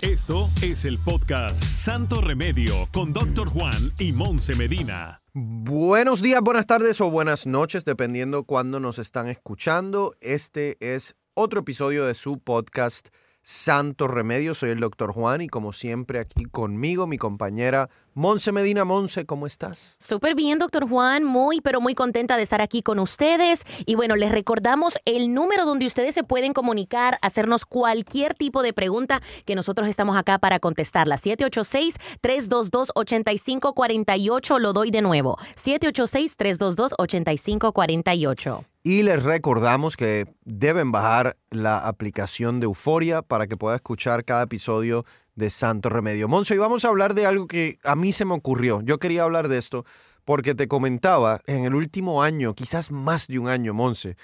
Esto es el podcast Santo Remedio con Dr. Juan y Monse Medina. Buenos días, buenas tardes o buenas noches, dependiendo cuándo nos están escuchando. Este es otro episodio de su podcast Santo Remedio. Soy el doctor Juan y como siempre aquí conmigo mi compañera Monse Medina. Monse, ¿cómo estás? Súper bien, doctor Juan. Muy, pero muy contenta de estar aquí con ustedes. Y bueno, les recordamos el número donde ustedes se pueden comunicar, hacernos cualquier tipo de pregunta que nosotros estamos acá para contestarla. 786-322-8548. Lo doy de nuevo. 786-322-8548. Y les recordamos que deben bajar la aplicación de Euforia para que pueda escuchar cada episodio de Santo Remedio. Monse, y vamos a hablar de algo que a mí se me ocurrió. Yo quería hablar de esto porque te comentaba, en el último año, quizás más de un año, Monse,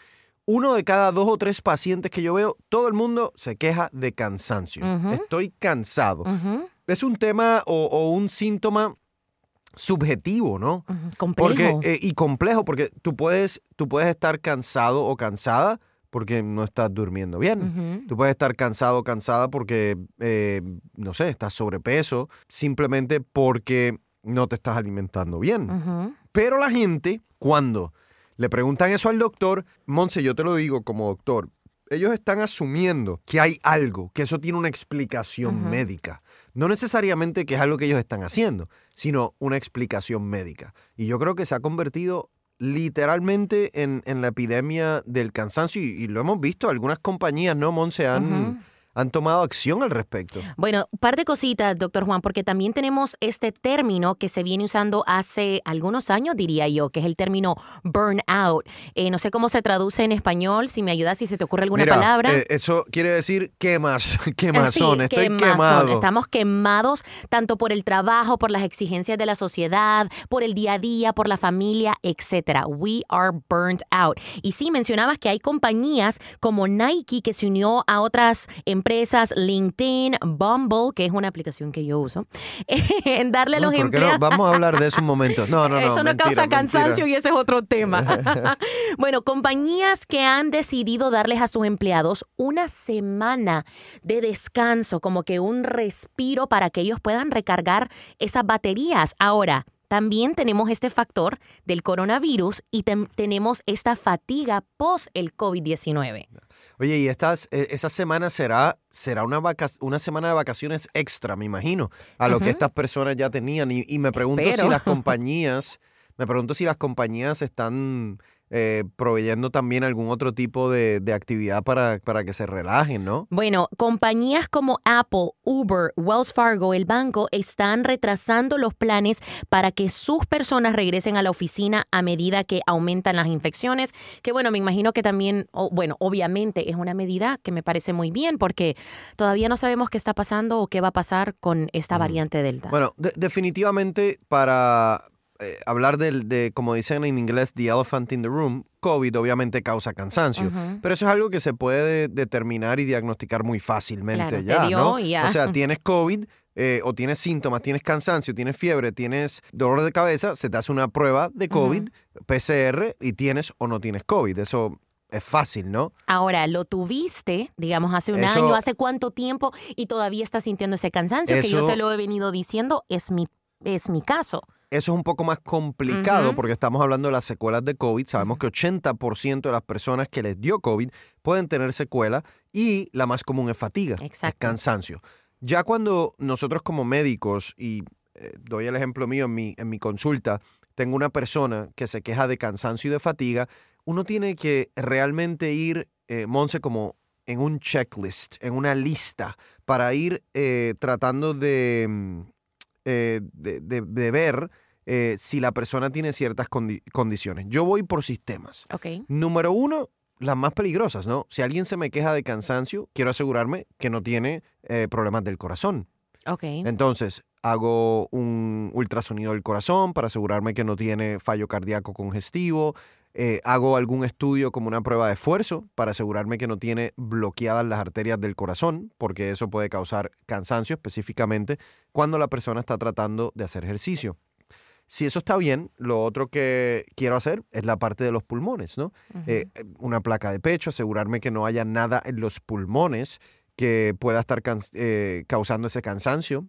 uno de cada dos o tres pacientes que yo veo, todo el mundo se queja de cansancio. Estoy cansado. Es un tema o, un síntoma subjetivo, ¿no? Complejo. Porque, eh, y complejo, porque tú puedes, tú puedes estar cansado o cansada porque no estás durmiendo bien. Tú puedes estar cansado o cansada porque, eh, no sé, estás sobrepeso, simplemente porque no te estás alimentando bien. Pero la gente, cuando le preguntan eso al doctor, Monse, yo te lo digo como doctor, ellos están asumiendo que hay algo, que eso tiene una explicación médica. No necesariamente que es algo que ellos están haciendo, sino una explicación médica. Y yo creo que se ha convertido literalmente en, en la epidemia del cansancio y, lo hemos visto, algunas compañías, ¿no, Monse? Han, han tomado acción al respecto. Bueno, un par de cositas, doctor Juan, porque también tenemos este término que se viene usando hace algunos años, diría yo, que es el término burnout. Eh, no sé cómo se traduce en español, si me ayudas, si se te ocurre alguna palabra. Eh, eso quiere decir quemas, quemazón, estoy quemado. Estamos quemados tanto por el trabajo, por las exigencias de la sociedad, por el día a día, por la familia, etcétera. We are burnt out. Y sí, mencionabas que hay compañías como Nike que se unió a otras empresas empresas, LinkedIn, Bumble, que es una aplicación que yo uso, en darle a los empleados. Vamos a hablar de eso un momento. No, no, no. Eso no causa cansancio y ese es otro tema. bueno, compañías que han decidido darles a sus empleados una semana de descanso, como que un respiro para que ellos puedan recargar esas baterías. Ahora, también tenemos este factor del coronavirus y tenemos esta fatiga post el COVID-19. Oye, y estas, e, esa semana será, será una, una semana de vacaciones extra, me imagino, a lo que estas personas ya tenían. Y, me pregunto si las compañías, me pregunto si las compañías están eh, proveyendo también algún otro tipo de, actividad para, para, que se relajen, ¿no? Bueno, compañías como Apple, Uber, Wells Fargo, el banco, están retrasando los planes para que sus personas regresen a la oficina a medida que aumentan las infecciones, que bueno, me imagino que también, bueno, obviamente es una medida que me parece muy bien porque todavía no sabemos qué está pasando o qué va a pasar con esta variante Delta. Bueno, definitivamente para eh, hablar de, como dicen en inglés, the elephant in the room, COVID obviamente causa cansancio, pero eso es algo que se puede determinar y diagnosticar muy fácilmente ya, ¿no? O sea, tienes COVID eh, o tienes síntomas, tienes cansancio, tienes fiebre, tienes dolor de cabeza, se te hace una prueba de COVID, PCR, y tienes o no tienes COVID. Eso es fácil, ¿no? Ahora, lo tuviste, digamos, hace un año, hace cuánto tiempo, y todavía estás sintiendo ese cansancio que yo te lo he venido diciendo, es mi, es mi caso. Eso es un poco más complicado porque estamos hablando de las secuelas de COVID. Sabemos que 80% de las personas que les dio COVID pueden tener secuelas y la más común es fatiga, es cansancio. Ya cuando nosotros como médicos, y eh, doy el ejemplo mío en mi, en mi consulta, tengo una persona que se queja de cansancio y de fatiga, uno tiene que realmente ir, eh, Monse, como en un checklist, en una lista, para ir eh, tratando de mm, eh, de, ver eh, si la persona tiene ciertas condiciones. Yo voy por sistemas. Número uno, las más peligrosas, ¿no? Si alguien se me queja de cansancio, quiero asegurarme que no tiene eh, problemas del corazón. Entonces, hago un ultrasonido del corazón para asegurarme que no tiene fallo cardíaco congestivo. Eh, hago algún estudio como una prueba de esfuerzo para asegurarme que no tiene bloqueadas las arterias del corazón, porque eso puede causar cansancio específicamente cuando la persona está tratando de hacer ejercicio. Si eso está bien, lo otro que quiero hacer es la parte de los pulmones, ¿no? Eh, una placa de pecho, asegurarme que no haya nada en los pulmones que pueda estar eh, causando ese cansancio,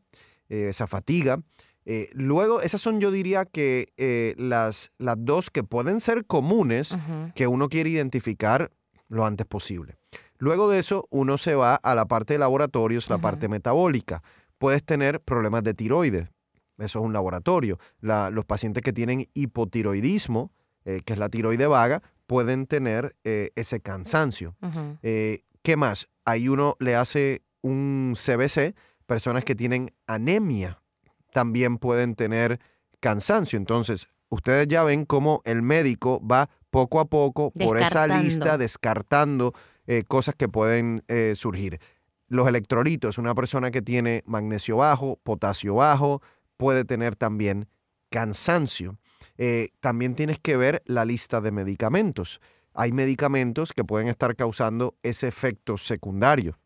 esa fatiga. Eh, luego, esas son yo diría que las, las dos que pueden ser comunes que uno quiere identificar lo antes posible. Luego de eso, uno se va a la parte de laboratorios, la parte metabólica. Puedes tener problemas de tiroides. Eso es un laboratorio. los pacientes que tienen hipotiroidismo, que es la tiroide vaga, pueden tener ese cansancio. ¿Qué más? Ahí uno le hace un CBC, personas que tienen anemia también pueden tener cansancio. Entonces, ustedes ya ven cómo el médico va poco a poco por esa lista descartando eh, cosas que pueden eh, surgir. Los electrolitos, una persona que tiene magnesio bajo, potasio bajo, puede tener también cansancio. Eh, también tienes que ver la lista de medicamentos hay medicamentos que pueden estar causando ese efecto secundario.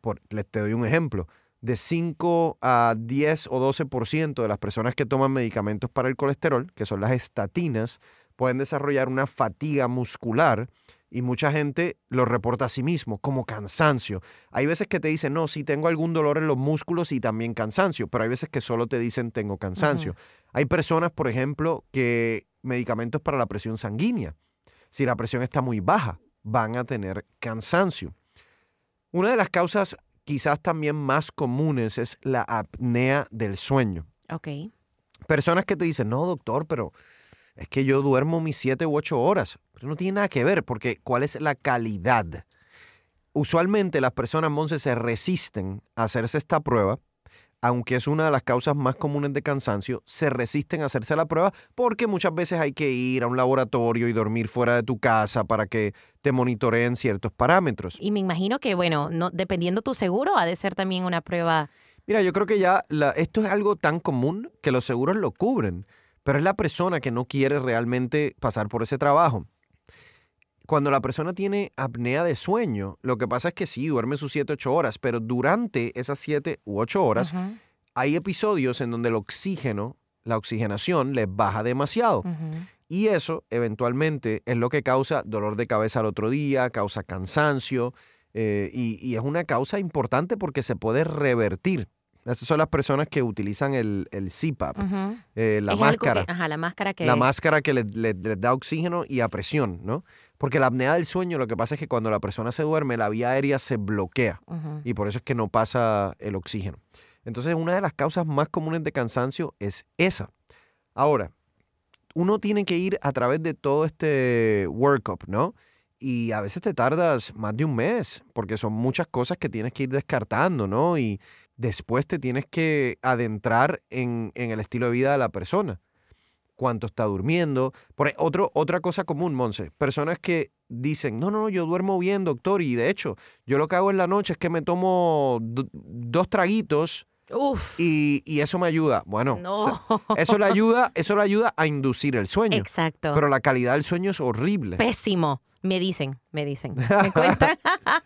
Por, les te doy un ejemplo. De 5 a 10 o 12% de las personas que toman medicamentos para el colesterol, que son las estatinas, pueden desarrollar una fatiga muscular y mucha gente lo reporta a sí mismo como cansancio. Hay veces que te dicen, no, sí tengo algún dolor en los músculos y también cansancio, pero hay veces que solo te dicen tengo cansancio. Hay personas, por ejemplo, que medicamentos para la presión sanguínea si la presión está muy baja, van a tener cansancio. Una de las causas quizás también más comunes es la apnea del sueño. Ok. Personas que te dicen, no, doctor, pero es que yo duermo mis siete u ocho horas. Pero no tiene nada que ver, porque ¿cuál es la calidad? Usualmente las personas, Monse, se resisten a hacerse esta prueba aunque es una de las causas más comunes de cansancio, se resisten a hacerse la prueba porque muchas veces hay que ir a un laboratorio y dormir fuera de tu casa para que te monitoreen ciertos parámetros. Y me imagino que, bueno, no, dependiendo tu seguro, ha de ser también una prueba. Mira, yo creo que ya esto es algo tan común que los seguros lo cubren, pero es la persona que no quiere realmente pasar por ese trabajo cuando la persona tiene apnea de sueño, lo que pasa es que sí, duerme sus 7, 8 horas, pero durante esas 7 u 8 horas hay episodios en donde el oxígeno, la oxigenación, les baja demasiado. Y eso eventualmente es lo que causa dolor de cabeza al otro día, causa cansancio, eh, y, es una causa importante porque se puede revertir. Esas son las personas que utilizan el, el CPAP, eh, la máscara. ajá, la máscara que... La máscara que les, da oxígeno y a presión, ¿no? Porque la apnea del sueño lo que pasa es que cuando la persona se duerme, la vía aérea se bloquea y por eso es que no pasa el oxígeno. Entonces, una de las causas más comunes de cansancio es esa. Ahora, uno tiene que ir a través de todo este workup, ¿no? Y a veces te tardas más de un mes, porque son muchas cosas que tienes que ir descartando, ¿no? Y, después te tienes que adentrar en, el estilo de vida de la persona. Cuánto está durmiendo. Por otro, otra cosa común, Monse, personas que dicen, no, no, yo duermo bien, doctor, y de hecho, yo lo que hago en la noche es que me tomo dos traguitos Y, eso me ayuda. Bueno, eso le ayuda, eso le ayuda a inducir el sueño. Exacto. Pero la calidad del sueño es horrible. Pésimo. Me dicen, me dicen. ¿Me cuentan?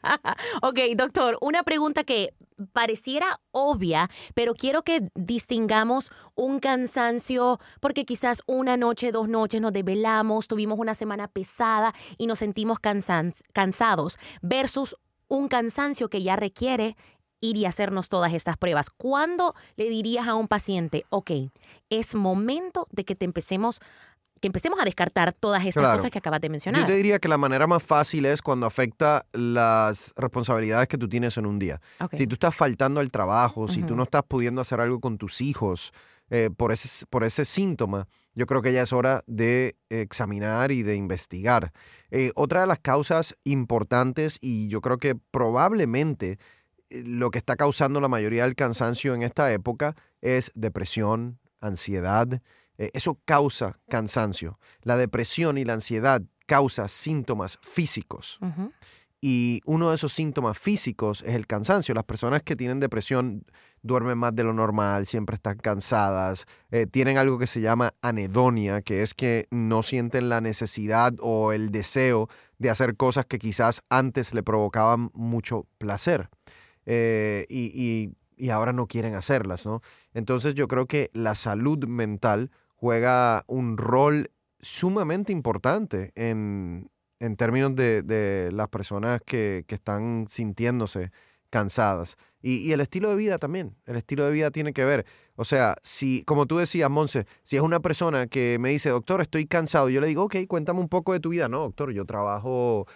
ok, doctor, una pregunta que pareciera obvia, pero quiero que distingamos un cansancio porque quizás una noche, dos noches nos desvelamos, tuvimos una semana pesada y nos sentimos cansados versus un cansancio que ya requiere ir y hacernos todas estas pruebas. ¿Cuándo le dirías a un paciente, ok, es momento de que te empecemos que empecemos a descartar todas estas cosas que acabas de mencionar. Yo te diría que la manera más fácil es cuando afecta las responsabilidades que tú tienes en un día. Si tú estás faltando al trabajo, si tú no estás pudiendo hacer algo con tus hijos eh, por, ese, por ese síntoma, yo creo que ya es hora de examinar y de investigar. Eh, otra de las causas importantes y yo creo que probablemente eh, lo que está causando la mayoría del cansancio en esta época es depresión, ansiedad, eh, eso causa cansancio. La depresión y la ansiedad causa síntomas físicos. Y uno de esos síntomas físicos es el cansancio. Las personas que tienen depresión duermen más de lo normal, siempre están cansadas, eh, tienen algo que se llama anedonia, que es que no sienten la necesidad o el deseo de hacer cosas que quizás antes le provocaban mucho placer. Eh, y, y ahora no quieren hacerlas, ¿no? Entonces yo creo que la salud mental juega un rol sumamente importante en, términos de, las personas que, están sintiéndose cansadas. Y, el estilo de vida también. El estilo de vida tiene que ver. O sea, si, como tú decías, Monse, si es una persona que me dice, doctor, estoy cansado, yo le digo, ok, cuéntame un poco de tu vida. No, doctor, yo trabajo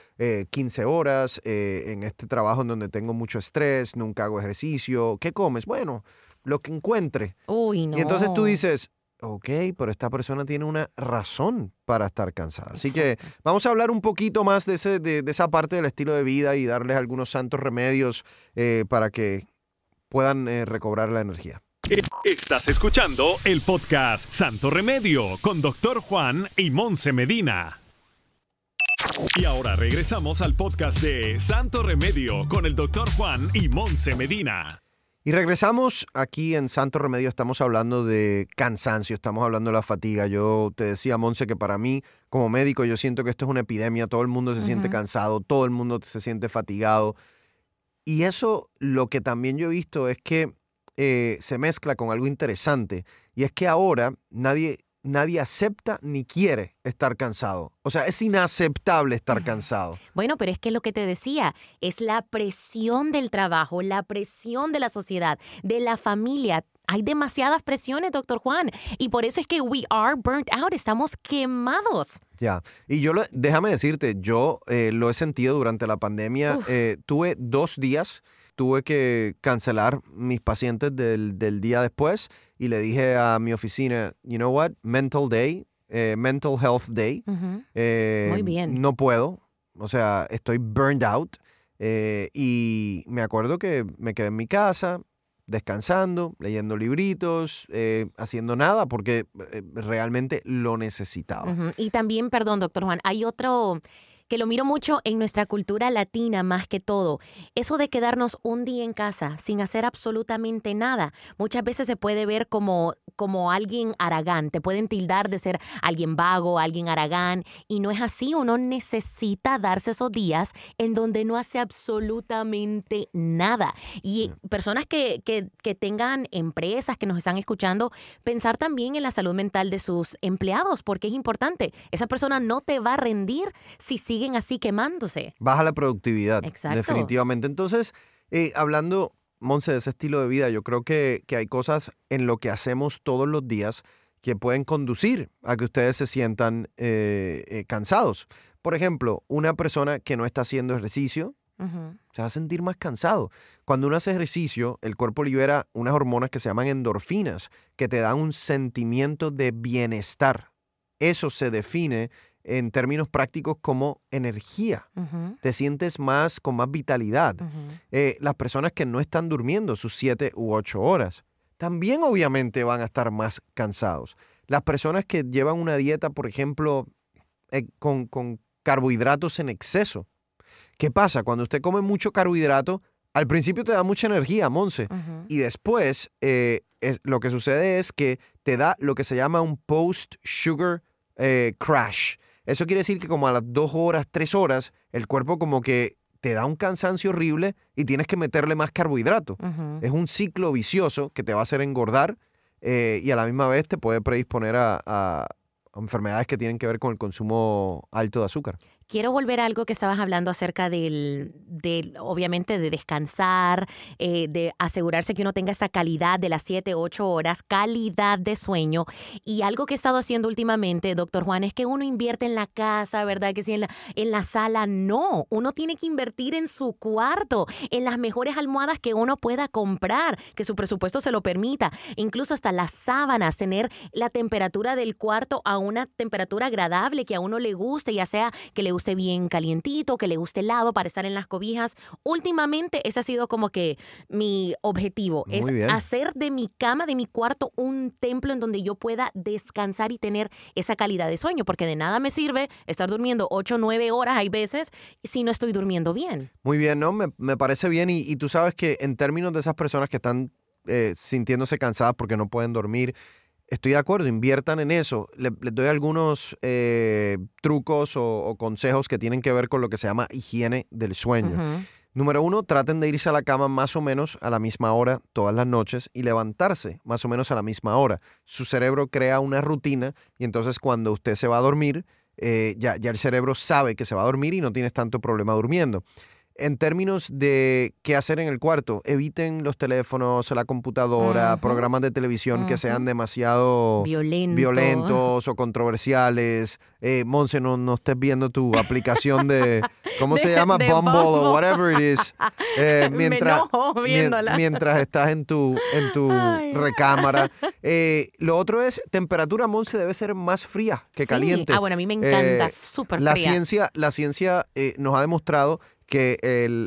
15 eh, horas eh, en este trabajo en donde tengo mucho estrés, nunca hago ejercicio. ¿Qué comes? Bueno, lo que encuentre. Uy, no. Y entonces tú dices, ok, pero esta persona tiene una razón para estar cansada. Así que vamos a hablar un poquito más de, ese, de, esa parte del estilo de vida y darles algunos santos remedios eh, para que puedan eh, recobrar la energía. E, estás escuchando el podcast Santo Remedio con Doctor Juan y Monse Medina. Y ahora regresamos al podcast de Santo Remedio con el Doctor Juan y Monse Medina. Y regresamos aquí en Santo Remedio, estamos hablando de cansancio, estamos hablando de la fatiga. Yo te decía, Monse, que para mí como médico yo siento que esto es una epidemia, todo el mundo se siente cansado, todo el mundo se siente fatigado. Y eso lo que también yo he visto es que eh, se mezcla con algo interesante, y es que ahora nadie nadie acepta ni quiere estar cansado. O sea, es inaceptable estar cansado. Bueno, pero es que lo que te decía, es la presión del trabajo, la presión de la sociedad, de la familia. Hay demasiadas presiones, doctor Juan, y por eso es que we are burnt out, estamos quemados. Ya, y yo, déjame decirte, yo eh, lo he sentido durante la pandemia. Eh, tuve dos días tuve que cancelar mis pacientes del, día después y le dije a mi oficina, you know what, mental day, eh, mental health day. Eh, Muy bien. No puedo, o sea, estoy burned out. Eh, y me acuerdo que me quedé en mi casa, descansando, leyendo libritos, haciendo nada, porque realmente lo necesitaba. Y también, perdón, doctor Juan, hay otro que lo miro mucho en nuestra cultura latina más que todo. Eso de quedarnos un día en casa sin hacer absolutamente nada, muchas veces se puede ver como, como alguien aragán. Te pueden tildar de ser alguien vago, alguien aragán, y no es así. Uno necesita darse esos días en donde no hace absolutamente nada. Y personas que, que, que tengan empresas que nos están escuchando, pensar también en la salud mental de sus empleados, porque es importante. Esa persona no te va a rendir si siguen así quemándose. Baja la productividad. Definitivamente. Entonces, eh, hablando, Monse, de ese estilo de vida, yo creo que, que hay cosas en lo que hacemos todos los días que pueden conducir a que ustedes se sientan eh, eh, cansados. Por ejemplo, una persona que no está haciendo ejercicio se va a sentir más cansado. Cuando uno hace ejercicio, el cuerpo libera unas hormonas que se llaman endorfinas, que te dan un sentimiento de bienestar. Eso se define en términos prácticos como energía. Te sientes más con más vitalidad. Eh, las personas que no están durmiendo sus siete u ocho horas también obviamente van a estar más cansados. Las personas que llevan una dieta, por ejemplo, eh, con, carbohidratos en exceso. ¿Qué pasa? Cuando usted come mucho carbohidrato, al principio te da mucha energía, Monse, y después eh, lo que sucede es que te da lo que se llama un post-sugar crash. Eso quiere decir que como a las dos horas, tres horas, el cuerpo como que te da un cansancio horrible y tienes que meterle más carbohidrato. Es un ciclo vicioso que te va a hacer engordar eh, y a la misma vez te puede predisponer a enfermedades que tienen que ver con el consumo alto de azúcar. Quiero volver a algo que estabas hablando acerca del, obviamente, de descansar, eh, de asegurarse que uno tenga esa calidad de las 7, 8 horas, calidad de sueño. Y algo que he estado haciendo últimamente, doctor Juan, es que uno invierte en la casa, ¿verdad? Que si en la, en la sala, no. Uno tiene que invertir en su cuarto, en las mejores almohadas que uno pueda comprar, que su presupuesto se lo permita. Incluso hasta las sábanas, tener la temperatura del cuarto a una temperatura agradable que a uno le guste, ya sea que le guste bien calientito, que le guste helado para estar en las cobijas. Últimamente ese ha sido como que mi objetivo, es hacer de mi cama, de mi cuarto, un templo en donde yo pueda descansar y tener esa calidad de sueño, porque de nada me sirve estar durmiendo 8 o 9 horas, hay veces, si no estoy durmiendo bien. Muy bien, ¿no? Me, parece bien y, tú sabes que en términos de esas personas que están eh, sintiéndose cansadas porque no pueden dormir, Estoy de acuerdo, inviertan en eso. Les, doy algunos eh, trucos o, consejos que tienen que ver con lo que se llama higiene del sueño. Número uno, traten de irse a la cama más o menos a la misma hora todas las noches y levantarse más o menos a la misma hora. Su cerebro crea una rutina y entonces cuando usted se va a dormir, eh, ya, ya el cerebro sabe que se va a dormir y no tienes tanto problema durmiendo. En términos de qué hacer en el cuarto, eviten los teléfonos, la computadora, programas de televisión que sean demasiado violentos o controversiales. Eh, Monse, no, no estés viendo tu aplicación de, ¿cómo se llama? Bumble, o whatever it is. Eh, mientras, mientras estás en tu, en tu recámara. Eh, lo otro es, temperatura, Monse, debe ser más fría que caliente. Ah, bueno, a mí me encanta, eh, súper fría. La ciencia, la ciencia nos ha demostrado que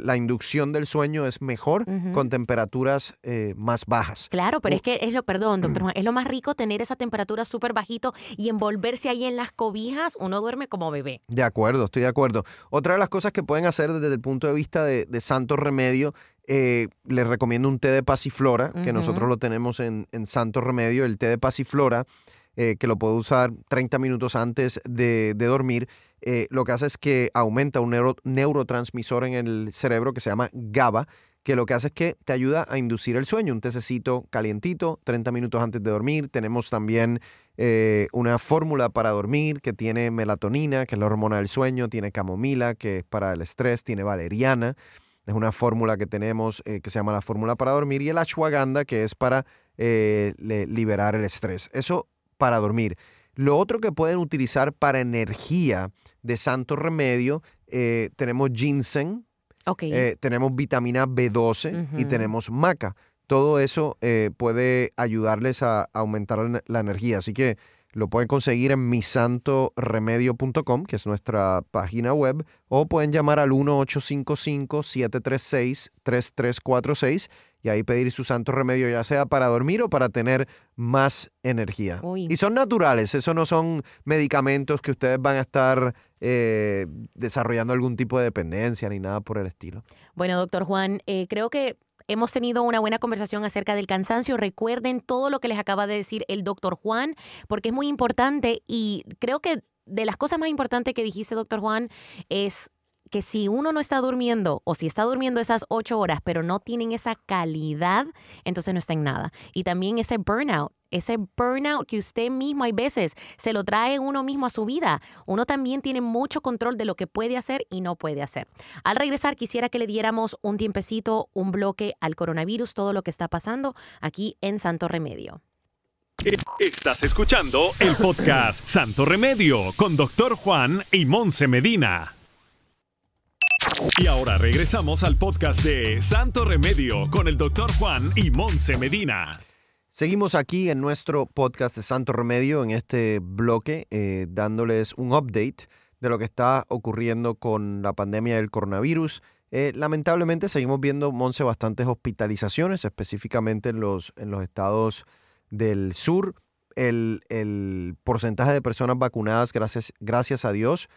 la inducción del sueño es mejor con temperaturas eh, más bajas. Claro, pero es que es lo, perdón, doctor Juan, es lo más rico tener esa temperatura súper bajito y envolverse ahí en las cobijas, uno duerme como bebé. De acuerdo, estoy de acuerdo. Otra de las cosas que pueden hacer desde el punto de vista de, santo remedio, eh, les recomiendo un té de pasiflora, que nosotros lo tenemos en, santo remedio, el té de pasiflora. Eh, que lo puedo usar 30 minutos antes de, de dormir eh, lo que hace es que aumenta un neurotransmisor en el cerebro que se llama GABA, que lo que hace es que te ayuda a inducir el sueño. Un tececito calientito, 30 minutos antes de dormir. Tenemos también eh, una fórmula para dormir que tiene melatonina, que es la hormona del sueño, tiene camomila, que es para el estrés, tiene valeriana. Es una fórmula que tenemos que se llama la fórmula para dormir y el ashwagandha que es para liberar el estrés. Eso para dormir. Lo otro que pueden utilizar para energía de santo remedio, eh, tenemos ginseng, eh, tenemos vitamina B12 y tenemos maca. Todo eso eh, puede ayudarles a aumentar la energía. Así que lo pueden conseguir en misantoremedio.com, que es nuestra página web, o pueden llamar al 1-855-736-3346 y ahí pedir su santo remedio, ya sea para dormir o para tener más energía. Y son naturales, eso no son medicamentos que ustedes van a estar eh, desarrollando algún tipo de dependencia ni nada por el estilo. Bueno, doctor Juan, eh, creo que hemos tenido una buena conversación acerca del cansancio. Recuerden todo lo que les acaba de decir el doctor Juan, porque es muy importante y creo que de las cosas más importantes que dijiste, doctor Juan, es que si uno no está durmiendo o si está durmiendo esas ocho horas, pero no tienen esa calidad, entonces no está en nada. Y también ese burnout, ese burnout que usted mismo hay veces se lo trae uno mismo a su vida. Uno también tiene mucho control de lo que puede hacer y no puede hacer. Al regresar quisiera que le diéramos un tiempecito, un bloque al coronavirus, todo lo que está pasando aquí en Santo Remedio. Estás escuchando el podcast Santo Remedio con Doctor Juan y Monse Medina. Y ahora regresamos al podcast de Santo Remedio con el doctor Juan y Monse Medina. Seguimos aquí en nuestro podcast de Santo Remedio en este bloque eh, dándoles un update de lo que está ocurriendo con la pandemia del coronavirus. Eh, lamentablemente seguimos viendo, Monse, bastantes hospitalizaciones, específicamente en los, en los estados del sur. El, el porcentaje de personas vacunadas, gracias, gracias a Dios,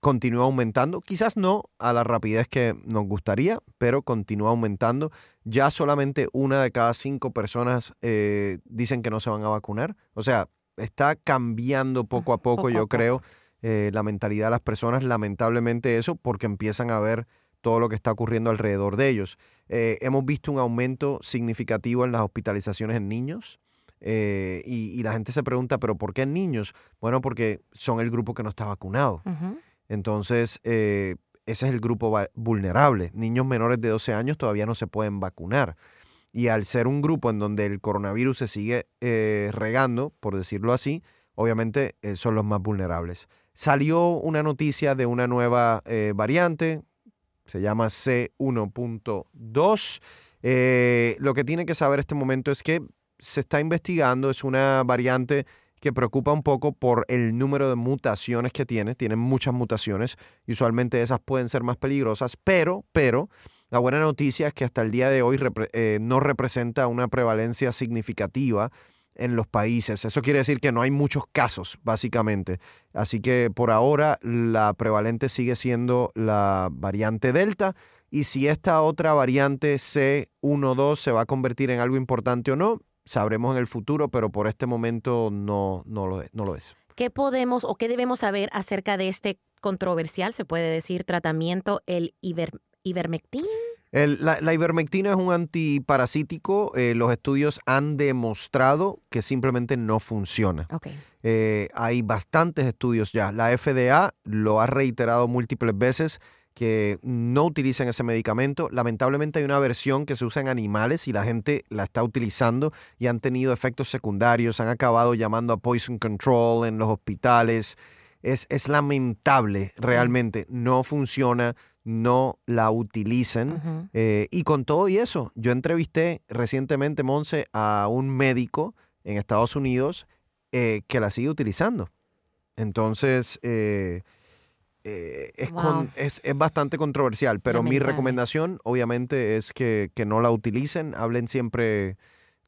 continúa aumentando, quizás no a la rapidez que nos gustaría, pero continúa aumentando. Ya solamente una de cada cinco personas eh, dicen que no se van a vacunar. O sea, está cambiando poco a poco, yo creo, eh, la mentalidad de las personas, lamentablemente eso, porque empiezan a ver todo lo que está ocurriendo alrededor de ellos. Eh, hemos visto un aumento significativo en las hospitalizaciones en niños. y, la gente se pregunta, ¿pero por qué en niños? Bueno, porque son el grupo que no está vacunado. Entonces, eh, ese es el grupo vulnerable. Niños menores de 12 años todavía no se pueden vacunar. Y al ser un grupo en donde el coronavirus se sigue eh, regando, por decirlo así, obviamente eh, son los más vulnerables. Salió una noticia de una nueva variante, se llama C1.2. lo que tiene que saber este momento es que se está investigando, es una variante que preocupa un poco por el número de mutaciones que tiene. Tienen muchas mutaciones y usualmente esas pueden ser más peligrosas, pero, pero, la buena noticia es que hasta el día de hoy eh, no representa una prevalencia significativa en los países. Eso quiere decir que no hay muchos casos, básicamente. Así que por ahora la prevalente sigue siendo la variante Delta. Y si esta otra variante C12 se va a convertir en algo importante o no, sabremos en el futuro, pero por este momento no, no, lo, no lo es. ¿Qué podemos o qué debemos saber acerca de este controversial, se puede decir, tratamiento, el ivermectin? la, ivermectina es un antiparasítico. Eh, los estudios han demostrado que simplemente no funciona. Eh, hay bastantes estudios ya. La FDA lo ha reiterado múltiples veces que no utilicen ese medicamento. Lamentablemente hay una versión que se usa en animales y la gente la está utilizando y han tenido efectos secundarios, han acabado llamando a Poison Control en los hospitales. Es, es lamentable, realmente. No funciona, no la utilicen. Eh, y con todo y eso, yo entrevisté recientemente, Monse, a un médico en Estados Unidos eh, que la sigue utilizando. Entonces, eh, eh, es, es, es, bastante controversial, pero mi recomendación obviamente es que, que, no la utilicen, hablen siempre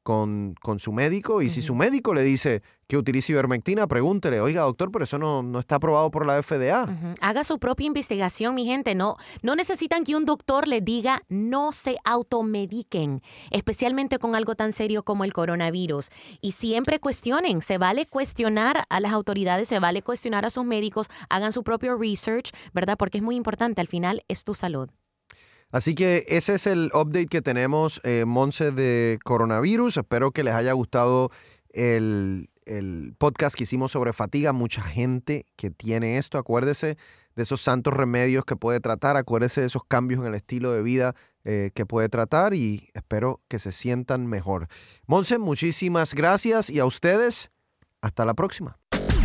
con, con su médico y si su médico le dice que utilice ivermectina, pregúntele, oiga doctor, pero eso no, no está aprobado por la FDA. Haga su propia investigación, mi gente. No, no necesitan que un doctor le diga no se automediquen, especialmente con algo tan serio como el coronavirus. Y siempre cuestionen, se vale cuestionar a las autoridades, se vale cuestionar a sus médicos, hagan su propio research, ¿verdad? Porque es muy importante, al final es tu salud. Así que ese es el update que tenemos, eh, Monse, de coronavirus. Espero que les haya gustado el, podcast que hicimos sobre fatiga. Mucha gente que tiene esto, acuérdese de esos santos remedios que puede tratar, acuérdese de esos cambios en el estilo de vida eh, que puede tratar y espero que se sientan mejor. Monse, muchísimas gracias y a ustedes, hasta la próxima.